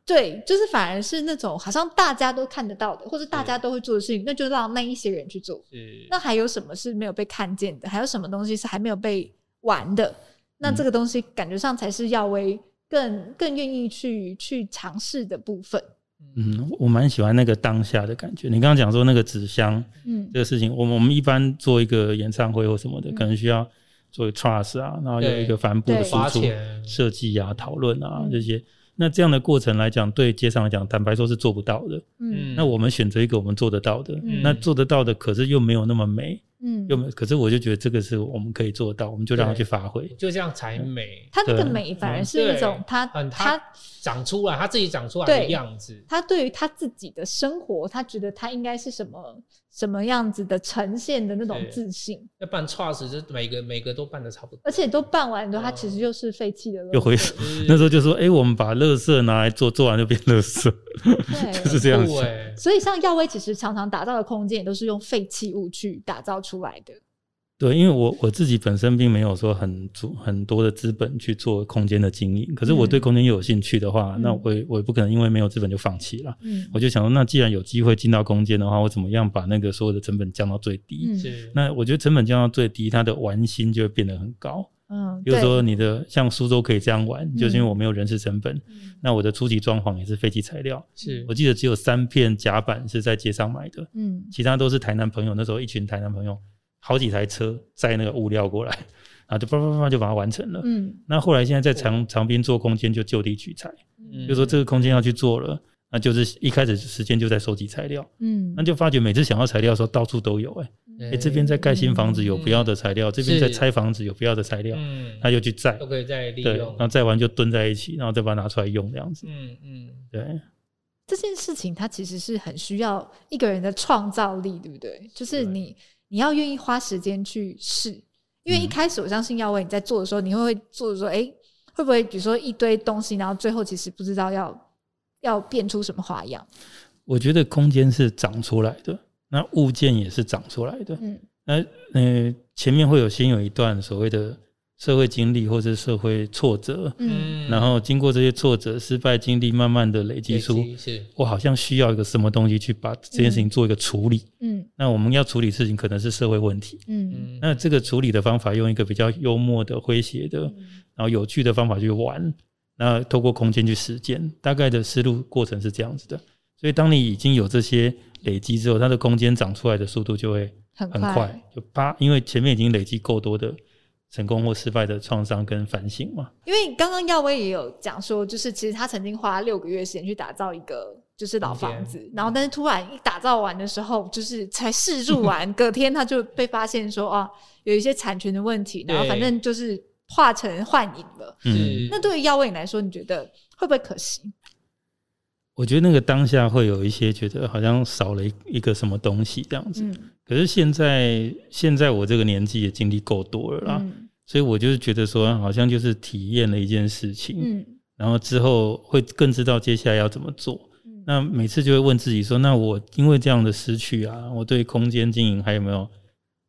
对，就是反而是那种好像大家都看得到的，或者大家都会做的事情，那就让那一些人去做。那还有什么是没有被看见的？还有什么东西是还没有被玩的？那这个东西感觉上才是耀威更更愿意去去尝试的部分。嗯，我蛮喜欢那个当下的感觉。你刚刚讲说那个纸箱，嗯，这个事情，我们我们一般做一个演唱会或什么的，嗯、可能需要做 trust 啊，然后有一个帆布的输出设计啊、讨论啊这些。那这样的过程来讲，对街上来讲，坦白说是做不到的。嗯，那我们选择一个我们做得到的，嗯、那做得到的，可是又没有那么美。嗯，又没，可是我就觉得这个是我们可以做到，我们就让它去发挥，就这样才美。它那个美反而是一种它它长出来，它自己长出来的样子。它对于他自己的生活，他觉得他应该是什么什么样子的呈现的那种自信。要办 trust 就每个每个都办的差不多，而且都办完之后，它其实就是废弃的。又回 那时候就说，哎，我们把垃圾拿来做，做完就变垃圾，就是这样子。所以像耀威其实常常打造的空间，也都是用废弃物去打造出来的。对，因为我我自己本身并没有说很足很多的资本去做空间的经营，可是我对空间又有兴趣的话，嗯、那我也我也不可能因为没有资本就放弃了。嗯，我就想说，那既然有机会进到空间的话，我怎么样把那个所有的成本降到最低？嗯，那我觉得成本降到最低，它的玩心就会变得很高。嗯，比如说你的像苏州可以这样玩，就是因为我没有人事成本。嗯，那我的初级装潢也是废弃材料。是，我记得只有三片甲板是在街上买的。嗯，其他都是台南朋友，那时候一群台南朋友。好几台车载那个物料过来，然后就叭叭叭就把它完成了。嗯，那后来现在在长长滨做空间就就地取材，嗯，就说这个空间要去做了，那就是一开始时间就在收集材料，嗯，那就发觉每次想要材料的时候到处都有，欸，哎，欸，这边在盖新房子有不要的材料，这边在拆房子有不要的材料，嗯，那就去载，都可以再利用，对，然后载完就蹲在一起，然后再把它拿出来用这样子，嗯嗯，对，这件事情它其实是很需要一个人的创造力，对不对？就是你。你要愿意花时间去试，因为一开始我相信耀威你在做的时候，你会会做的说，哎、欸，会不会比如说一堆东西，然后最后其实不知道要要变出什么花样？我觉得空间是长出来的，那物件也是长出来的。嗯，那呃前面会有先有一段所谓的。社会经历或者社会挫折，嗯，然后经过这些挫折、失败经历，慢慢的累积出，我好像需要一个什么东西去把这件事情做一个处理，嗯，那我们要处理事情可能是社会问题，嗯，那这个处理的方法用一个比较幽默的、诙谐的，然后有趣的方法去玩，那透过空间去实践，大概的思路过程是这样子的。所以当你已经有这些累积之后，它的空间长出来的速度就会很快，就啪，因为前面已经累积够多的。成功或失败的创伤跟反省嘛？因为刚刚耀威也有讲说，就是其实他曾经花六个月时间去打造一个就是老房子，然后但是突然一打造完的时候，就是才试住完，隔天他就被发现说啊，有一些产权的问题，然后反正就是化成幻影了。嗯，那对于耀威你来说，你觉得会不会可惜？我觉得那个当下会有一些觉得好像少了一一个什么东西这样子。嗯可是现在，现在我这个年纪也经历够多了啦，嗯、所以我就是觉得说，好像就是体验了一件事情，嗯、然后之后会更知道接下来要怎么做。嗯、那每次就会问自己说，那我因为这样的失去啊，我对空间经营还有没有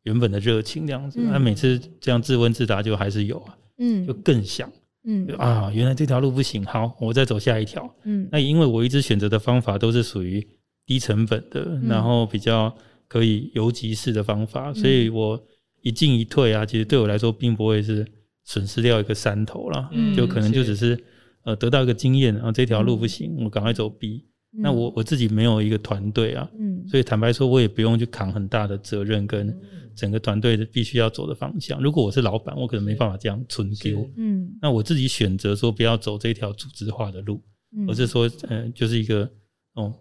原本的热情这样子？那、嗯、每次这样自问自答，就还是有啊，嗯，就更想，嗯。啊，原来这条路不行，好，我再走下一条，嗯，那因为我一直选择的方法都是属于低成本的，嗯、然后比较。可以游击式的方法，所以我一进一退啊，其实对我来说并不会是损失掉一个山头了，嗯、就可能就只是呃得到一个经验，然后这条路不行，嗯、我赶快走 B。嗯、那我我自己没有一个团队啊，嗯、所以坦白说，我也不用去扛很大的责任跟整个团队必须要走的方向。如果我是老板，我可能没办法这样存丢。嗯，那我自己选择说不要走这条组织化的路，嗯、而是说，呃，就是一个哦，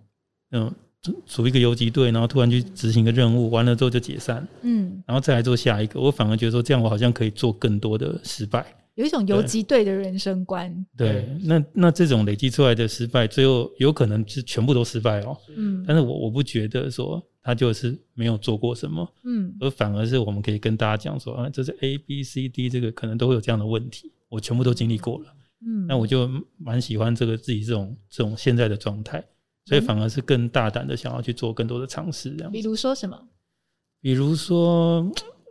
嗯，组一个游击队，然后突然去执行一个任务，完了之后就解散，嗯，然后再来做下一个。我反而觉得说，这样我好像可以做更多的失败，有一种游击队的人生观。对，对那那这种累积出来的失败，最后有可能是全部都失败哦。嗯，但是我我不觉得说他就是没有做过什么，嗯，而反而是我们可以跟大家讲说，啊，这是 A B C D 这个可能都会有这样的问题，我全部都经历过了。嗯，那我就蛮喜欢这个自己这种这种现在的状态，所以反而是更大胆的想要去做更多的尝试，这样。比如说什么？比如说，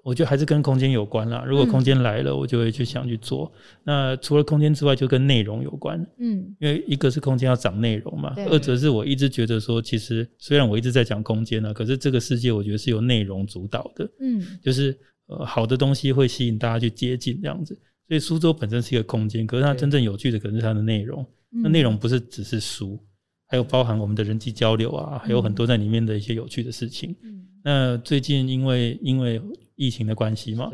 我觉得还是跟空间有关啦。如果空间来了，我就会去想去做。那除了空间之外，就跟内容有关。嗯，因为一个是空间要长内容嘛，二则是我一直觉得说，其实虽然我一直在讲空间呢，可是这个世界我觉得是由内容主导的。嗯，就是呃，好的东西会吸引大家去接近这样子。所以苏州本身是一个空间，可是它真正有趣的可能是它的内容。那内容不是只是书，还有包含我们的人际交流啊，还有很多在里面的一些有趣的事情。嗯那最近因为因为疫情的关系嘛，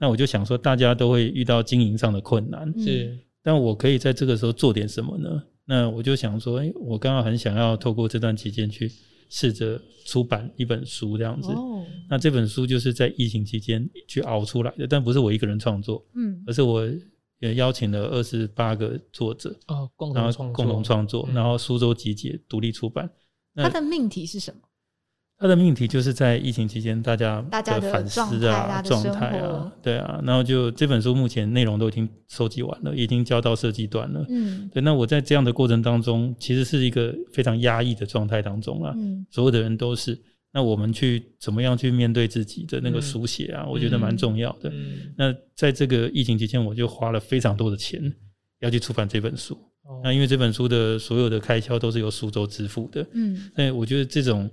那我就想说，大家都会遇到经营上的困难，是。但我可以在这个时候做点什么呢？那我就想说，哎，我刚刚很想要透过这段期间去。试着出版一本书这样子，哦、那这本书就是在疫情期间去熬出来的，但不是我一个人创作，嗯，而是我也邀请了二十八个作者，哦，共同创共同创作，然后苏州集结独立出版。它的命题是什么？他的命题就是在疫情期间，大家的反思啊、状态啊，对啊，然后就这本书目前内容都已经收集完了，已经交到设计端了。嗯，对。那我在这样的过程当中，其实是一个非常压抑的状态当中啊。嗯，所有的人都是。那我们去怎么样去面对自己的那个书写啊？我觉得蛮重要的。嗯，那在这个疫情期间，我就花了非常多的钱要去出版这本书。那因为这本书的所有的开销都是由苏州支付的。嗯，那我觉得这种。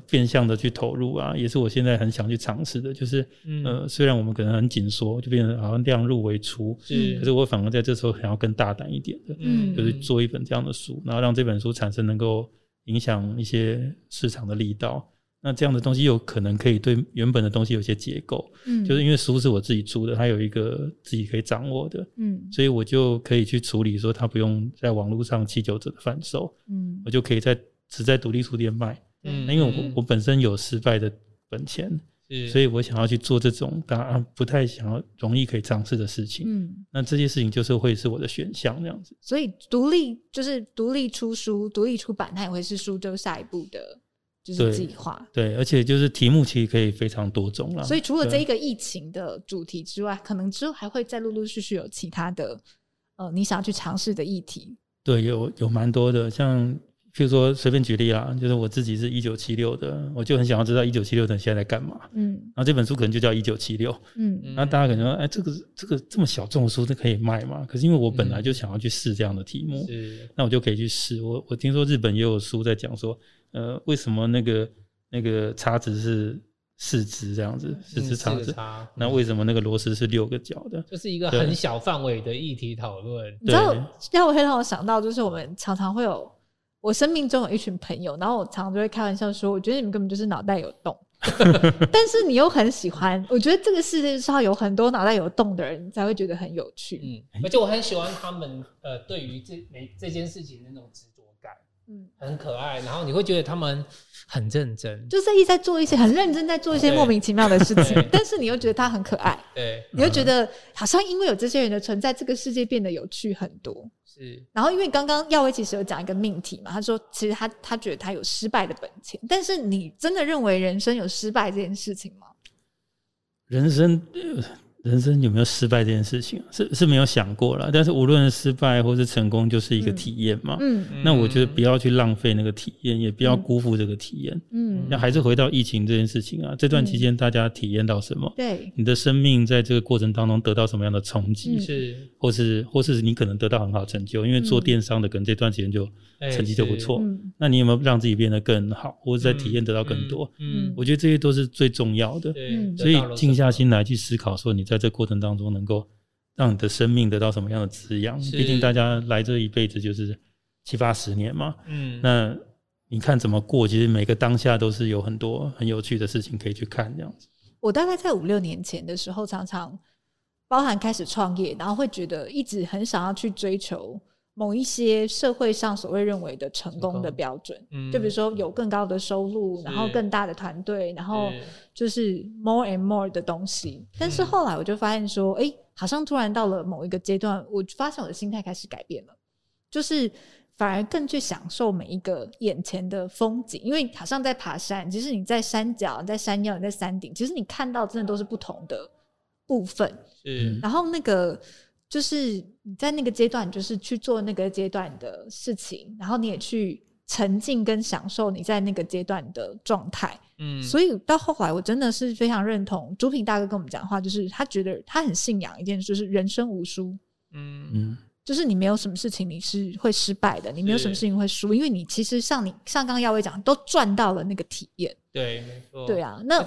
变相的去投入啊，也是我现在很想去尝试的。就是，嗯、呃，虽然我们可能很紧缩，就变成好像量入为出，是，可是我反而在这时候想要更大胆一点的，嗯，就是做一本这样的书，然后让这本书产生能够影响一些市场的力道。那这样的东西有可能可以对原本的东西有些结构，嗯，就是因为书是我自己出的，它有一个自己可以掌握的，嗯，所以我就可以去处理说它不用在网络上七九折的贩售，嗯，我就可以在只在独立书店卖。嗯，因为我我本身有失败的本钱，所以我想要去做这种大家不太想要容易可以尝试的事情。嗯，那这些事情就是会是我的选项这样子。所以独立就是独立出书、独立出版，它也会是书周下一步的，就是计划。对，而且就是题目其实可以非常多种了。所以除了这一个疫情的主题之外，可能之后还会再陆陆续续有其他的，呃，你想要去尝试的议题。对，有有蛮多的，像。譬如说，随便举例啊，就是我自己是一九七六的，我就很想要知道一九七六的人现在在干嘛。嗯，然后这本书可能就叫一九七六。嗯，那大家可能说，哎，这个这个这么小众的书，这可以卖吗？可是因为我本来就想要去试这样的题目，是，那我就可以去试。我我听说日本也有书在讲说，呃，为什么那个那个叉子是四只这样子，四只叉子？那为什么那个螺丝是六个角的？就是一个很小范围的议题讨论。你知道，让我会让我想到，就是我们常常会有。我生命中有一群朋友，然后我常常就会开玩笑说，我觉得你们根本就是脑袋有洞，但是你又很喜欢。我觉得这个世界上有很多脑袋有洞的人才会觉得很有趣。嗯，而且我很喜欢他们呃，对于这每这件事情的那种执着感，嗯，很可爱。然后你会觉得他们很认真，就是一直在做一些很认真，在做一些莫名其妙的事情，但是你又觉得他很可爱，对，你又觉得好像因为有这些人的存在，这个世界变得有趣很多。是，然后因为刚刚耀威其实有讲一个命题嘛，他说其实他他觉得他有失败的本钱，但是你真的认为人生有失败这件事情吗？人生。呃人生有没有失败这件事情是是没有想过了，但是无论失败或是成功，就是一个体验嘛。嗯，那我觉得不要去浪费那个体验，也不要辜负这个体验。嗯，那还是回到疫情这件事情啊，这段期间大家体验到什么？对，你的生命在这个过程当中得到什么样的冲击？是，或是或是你可能得到很好成就，因为做电商的可能这段时间就成绩就不错。那你有没有让自己变得更好，或者在体验得到更多？嗯，我觉得这些都是最重要的。对，所以静下心来去思考，说你在这过程当中，能够让你的生命得到什么样的滋养？毕竟大家来这一辈子就是七八十年嘛。嗯，那你看怎么过？其实每个当下都是有很多很有趣的事情可以去看。这样子，我大概在五六年前的时候，常常包含开始创业，然后会觉得一直很想要去追求某一些社会上所谓认为的成功的标准，嗯，就比如说有更高的收入，然后更大的团队，然后就是 more and more 的东西。但是后来我就发现说，哎，好像突然到了某一个阶段，我发现我的心态开始改变了，就是反而更去享受每一个眼前的风景，因为好像在爬山，其实你在山脚、你在山腰、你在山顶，其实你看到真的都是不同的部分，嗯，然后那个。就是你在那个阶段，就是去做那个阶段的事情，然后你也去沉浸跟享受你在那个阶段的状态。嗯，所以到后来，我真的是非常认同朱平大哥跟我们讲的话，就是他觉得他很信仰一件事，就是人生无输。嗯嗯，就是你没有什么事情你是会失败的，你没有什么事情会输，因为你其实像你像刚刚耀威讲，都赚到了那个体验。对，没错。对啊，那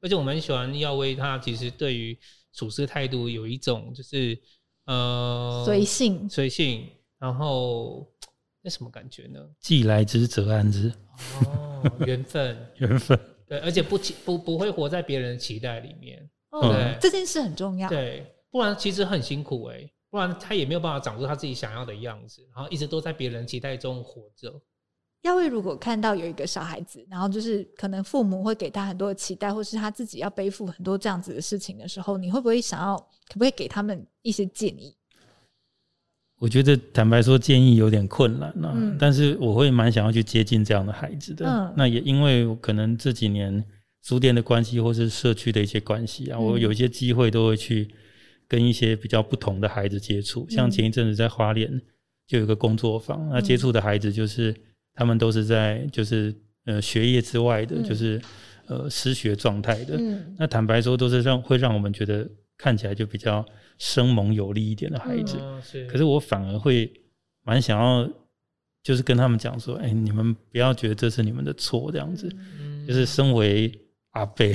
而且我蛮喜欢耀威，他其实对于处事态度有一种就是。呃，随性，随性，然后那什么感觉呢？既来之则安之。哦，缘分，缘分。对，而且不期不不会活在别人的期待里面。哦，对，这件事很重要。对，不然其实很辛苦哎、欸，不然他也没有办法长出他自己想要的样子，然后一直都在别人期待中活着。耀威如果看到有一个小孩子，然后就是可能父母会给他很多的期待，或是他自己要背负很多这样子的事情的时候，你会不会想要，可不可以给他们一些建议？我觉得坦白说，建议有点困难啊，嗯、但是我会蛮想要去接近这样的孩子的。嗯、那也因为可能这几年书店的关系，或是社区的一些关系啊，嗯、我有一些机会都会去跟一些比较不同的孩子接触。像前一阵子在花莲就有个工作坊，嗯、那接触的孩子就是。他们都是在就是呃学业之外的，嗯、就是呃失学状态的。嗯、那坦白说，都是让会让我们觉得看起来就比较生猛有力一点的孩子。嗯、是。可是我反而会蛮想要，就是跟他们讲说，哎、欸，你们不要觉得这是你们的错，这样子。嗯、就是身为阿伯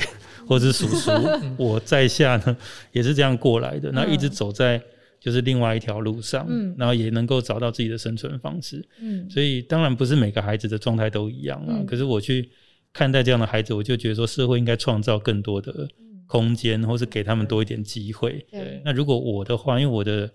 或者叔叔，我在下呢也是这样过来的，那一直走在。就是另外一条路上，嗯，然后也能够找到自己的生存方式，嗯，所以当然不是每个孩子的状态都一样啊。嗯、可是我去看待这样的孩子，我就觉得说社会应该创造更多的空间，或是给他们多一点机会。对，那如果我的话，因为我的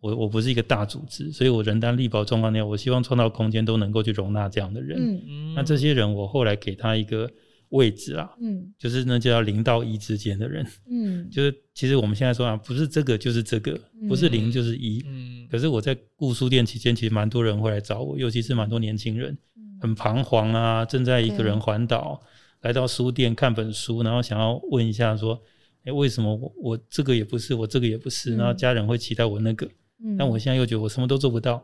我我不是一个大组织，所以我人单力薄状况下，我希望创造空间都能够去容纳这样的人。嗯，那这些人，我后来给他一个。位置啊，嗯，就是那叫零到一之间的人，嗯，就是其实我们现在说啊，不是这个就是这个，不是零就是一，嗯，可是我在顾书店期间，其实蛮多人会来找我，尤其是蛮多年轻人，很彷徨啊，正在一个人环岛来到书店看本书，然后想要问一下说，哎，为什么我我这个也不是，我这个也不是，然后家人会期待我那个，但我现在又觉得我什么都做不到，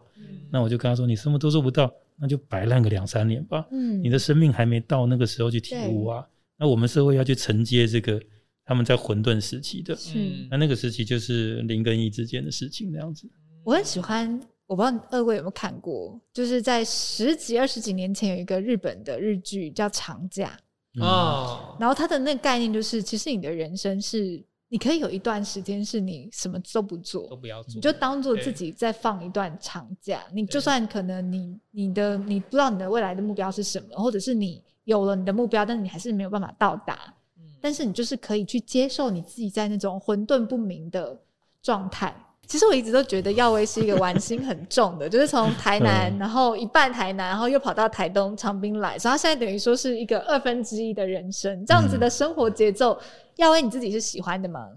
那我就跟他说，你什么都做不到。那就摆烂个两三年吧。嗯，你的生命还没到那个时候去体悟啊。那我们社会要去承接这个他们在混沌时期的。是，那那个时期就是零跟一之间的事情，那样子。我很喜欢，我不知道二位有没有看过，就是在十几二十几年前有一个日本的日剧叫《长假》哦，嗯、然后它的那个概念就是，其实你的人生是。你可以有一段时间是你什么都不做，都不要做，你就当做自己在放一段长假。你就算可能你你的你不知道你的未来的目标是什么，或者是你有了你的目标，但是你还是没有办法到达。嗯，但是你就是可以去接受你自己在那种混沌不明的状态。其实我一直都觉得耀威是一个玩心很重的，就是从台南，然后一半台南，然后又跑到台东长滨来，所以他现在等于说是一个二分之一的人生，这样子的生活节奏，耀威你自己是喜欢的吗？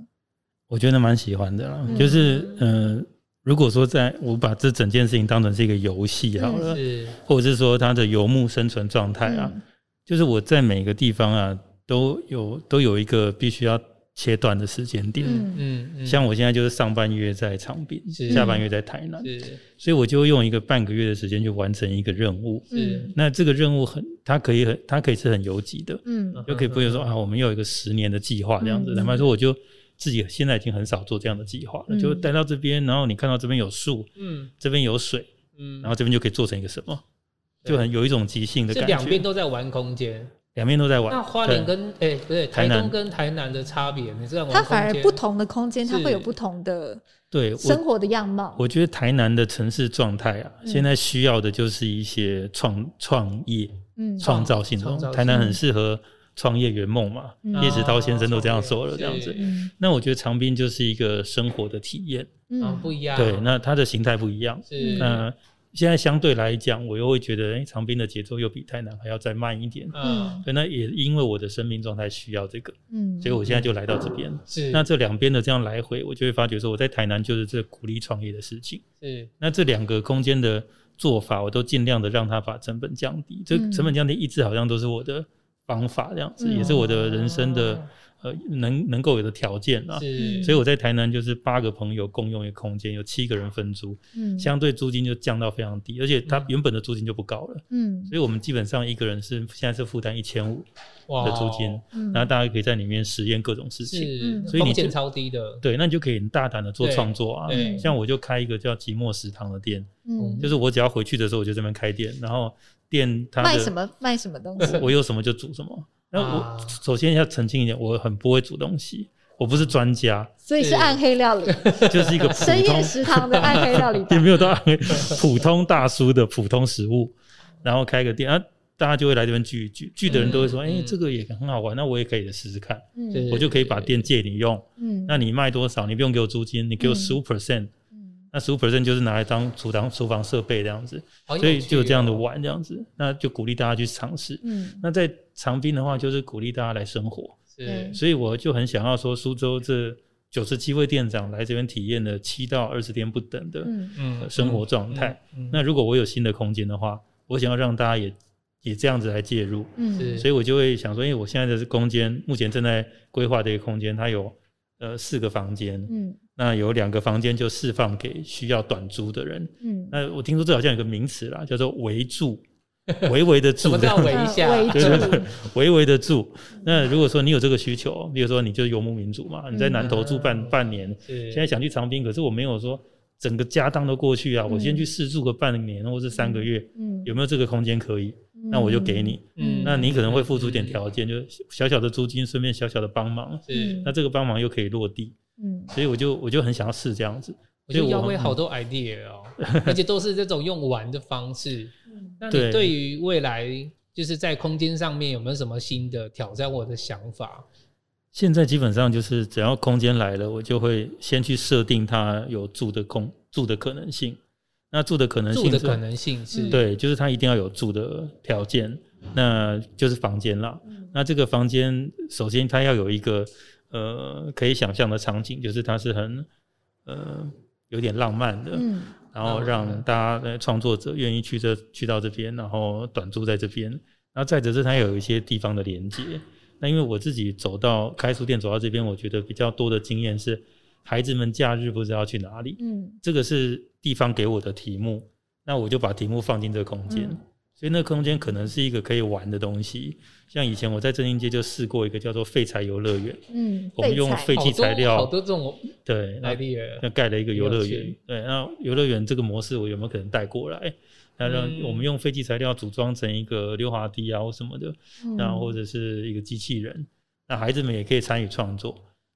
我觉得蛮喜欢的啦，嗯、就是嗯、呃，如果说在我把这整件事情当成是一个游戏好了，是或者是说他的游牧生存状态啊，嗯、就是我在每个地方啊都有都有一个必须要。切断的时间点，嗯。嗯，像我现在就是上半月在长滨，下半月在台南，是，所以我就用一个半个月的时间去完成一个任务，是。那这个任务很，它可以很，它可以是很游击的，嗯，就可以不用说啊，我们要有一个十年的计划这样子。坦白说，我就自己现在已经很少做这样的计划了，就待到这边，然后你看到这边有树，嗯，这边有水，嗯，然后这边就可以做成一个什么，就很有一种即兴的感觉，两边都在玩空间。两边都在玩。那花莲跟哎，不对，台东跟台南的差别，你知道吗？它反而不同的空间，它会有不同的对生活的样貌。我觉得台南的城市状态啊，现在需要的就是一些创创业、嗯，创造性的。台南很适合创业圆梦嘛，叶石涛先生都这样说了，这样子。那我觉得长滨就是一个生活的体验，嗯，不一样。对，那它的形态不一样。是，那现在相对来讲，我又会觉得，哎，长滨的节奏又比台南还要再慢一点。嗯，所以那也因为我的生命状态需要这个，嗯，所以我现在就来到这边。是，那这两边的这样来回，我就会发觉说，我在台南就是这鼓励创业的事情。是，那这两个空间的做法，我都尽量的让它把成本降低。这成本降低一直好像都是我的。方法这样子也是我的人生的呃能能够有的条件啊，所以我在台南就是八个朋友共用一个空间，有七个人分租，相对租金就降到非常低，而且它原本的租金就不高了，嗯，所以我们基本上一个人是现在是负担一千五的租金，然后大家可以在里面实验各种事情，所以你超低的，对，那你就可以很大胆的做创作啊，像我就开一个叫寂寞食堂的店，嗯，就是我只要回去的时候我就这边开店，然后。店他卖什么卖什么东西，我有什么就煮什么。那我首先要澄清一点，我很不会煮东西，我不是专家，所以是暗黑料理，就是一个深夜食堂的暗黑料理，也没有到暗黑，普通大叔的普通食物，然后开个店啊，大家就会来这边聚一聚，聚的人都会说，哎，这个也很好玩，那我也可以试试看，我就可以把店借你用，嗯，那你卖多少，你不用给我租金，你给我十五 percent。那十五 percent 就是拿来当厨房厨房设备这样子，所以就有这样的玩这样子，那就鼓励大家去尝试。嗯，那在长滨的话，就是鼓励大家来生活。是，所以我就很想要说，苏州这九十七位店长来这边体验了七到二十天不等的嗯生活状态。那如果我有新的空间的话，我想要让大家也也这样子来介入。嗯，所以我就会想说，因为我现在的空间目前正在规划的一个空间，它有呃四个房间。嗯。那有两个房间就释放给需要短租的人。嗯，那我听说这好像有个名词啦，叫做围住，围围的住。什么叫 围一下？对对对，微微的住。那如果说你有这个需求，比如说你就是游牧民族嘛，你在南投住半半年，现在想去长滨，可是我没有说整个家当都过去啊，我先去试住个半年或是三个月，嗯，有没有这个空间可以？那我就给你，嗯，那你可能会付出一点条件，就小小的租金，顺便小小的帮忙，是，那这个帮忙又可以落地。嗯，所以我就我就很想要试这样子，我觉得要会好多 idea 哦，而且都是这种用玩的方式。那你对于未来就是在空间上面有没有什么新的挑战或者想法？现在基本上就是只要空间来了，我就会先去设定它有住的空住的可能性。那住的可能性，住的可能性是对，就是他一定要有住的条件，那就是房间了。那这个房间首先它要有一个。呃，可以想象的场景就是它是很呃有点浪漫的，嗯，然后让大家的创作者愿意去这去到这边，然后短住在这边。然后再者是它有一些地方的连接。那因为我自己走到开书店走到这边，我觉得比较多的经验是孩子们假日不知道去哪里，嗯，这个是地方给我的题目，那我就把题目放进这个空间。嗯。所以那个空间可能是一个可以玩的东西，像以前我在正兴街就试过一个叫做废材游乐园，嗯，我们用废弃材料，好多这种对，那那盖了一个游乐园，对，那游乐园这个模式我有没有可能带过来？那让我们用废弃材料组装成一个溜滑梯啊或什么的，然后或者是一个机器人，那孩子们也可以参与创作，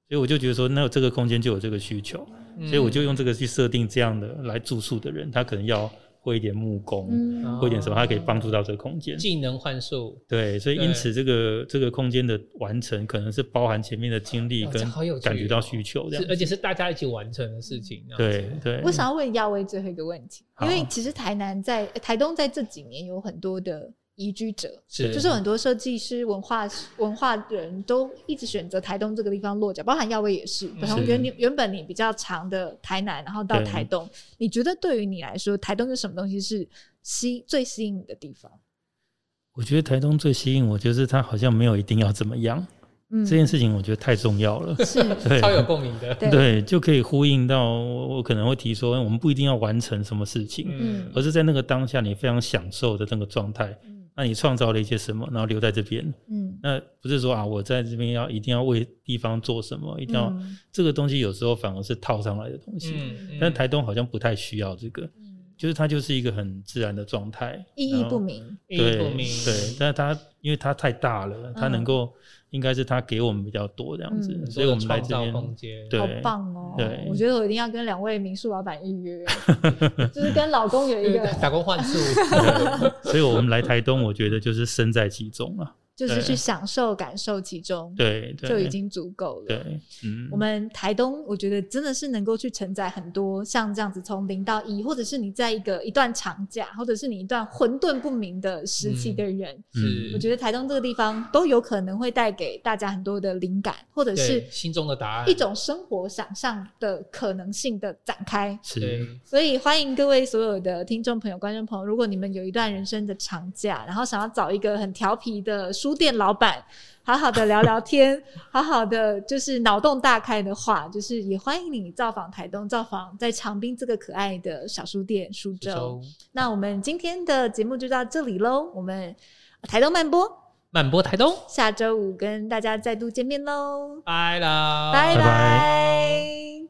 所以我就觉得说，那这个空间就有这个需求，所以我就用这个去设定这样的来住宿的人，他可能要。会一点木工，会一点什么，他可以帮助到这个空间。技能换术，对，所以因此这个这个空间的完成，可能是包含前面的经历跟感觉到需求这样，而且是大家一起完成的事情。对对。我想要问亚威最后一个问题，因为其实台南在台东在这几年有很多的。移居者是，就是很多设计师、文化文化人都一直选择台东这个地方落脚，包含耀威也是。从原原本你比较长的台南，然后到台东，你觉得对于你来说，台东是什么东西是吸最吸引你的地方？我觉得台东最吸引我，就是它好像没有一定要怎么样。嗯，这件事情我觉得太重要了，是超有共鸣的。对，就可以呼应到我可能会提说，我们不一定要完成什么事情，嗯，而是在那个当下你非常享受的那个状态。那你创造了一些什么，然后留在这边？嗯，那不是说啊，我在这边要一定要为地方做什么，一定要、嗯、这个东西，有时候反而是套上来的东西。嗯嗯、但台东好像不太需要这个，嗯、就是它就是一个很自然的状态，意义不明，对意义不明。对，但是它因为它太大了，它能够。应该是他给我们比较多这样子，嗯、所以我们来这边，对，好棒哦！对，我觉得我一定要跟两位民宿老板预约，就是跟老公有一个打工换宿。所以我们来台东，我觉得就是身在其中啊。就是去。享受、感受其中，对，就已经足够了。对，嗯，我们台东，我觉得真的是能够去承载很多像这样子从零到一，或者是你在一个一段长假，或者是你一段混沌不明的时期的人，嗯，我觉得台东这个地方都有可能会带给大家很多的灵感，或者是心中的答案，一种生活想象的可能性的展开。是，所以欢迎各位所有的听众朋友、观众朋友，如果你们有一段人生的长假，然后想要找一个很调皮的书店老板，好好的聊聊天，好好的就是脑洞大开的话，就是也欢迎你造访台东，造访在长滨这个可爱的小书店苏州。那我们今天的节目就到这里喽，我们台东漫播，慢播台东，下周五跟大家再度见面喽，拜了，拜拜。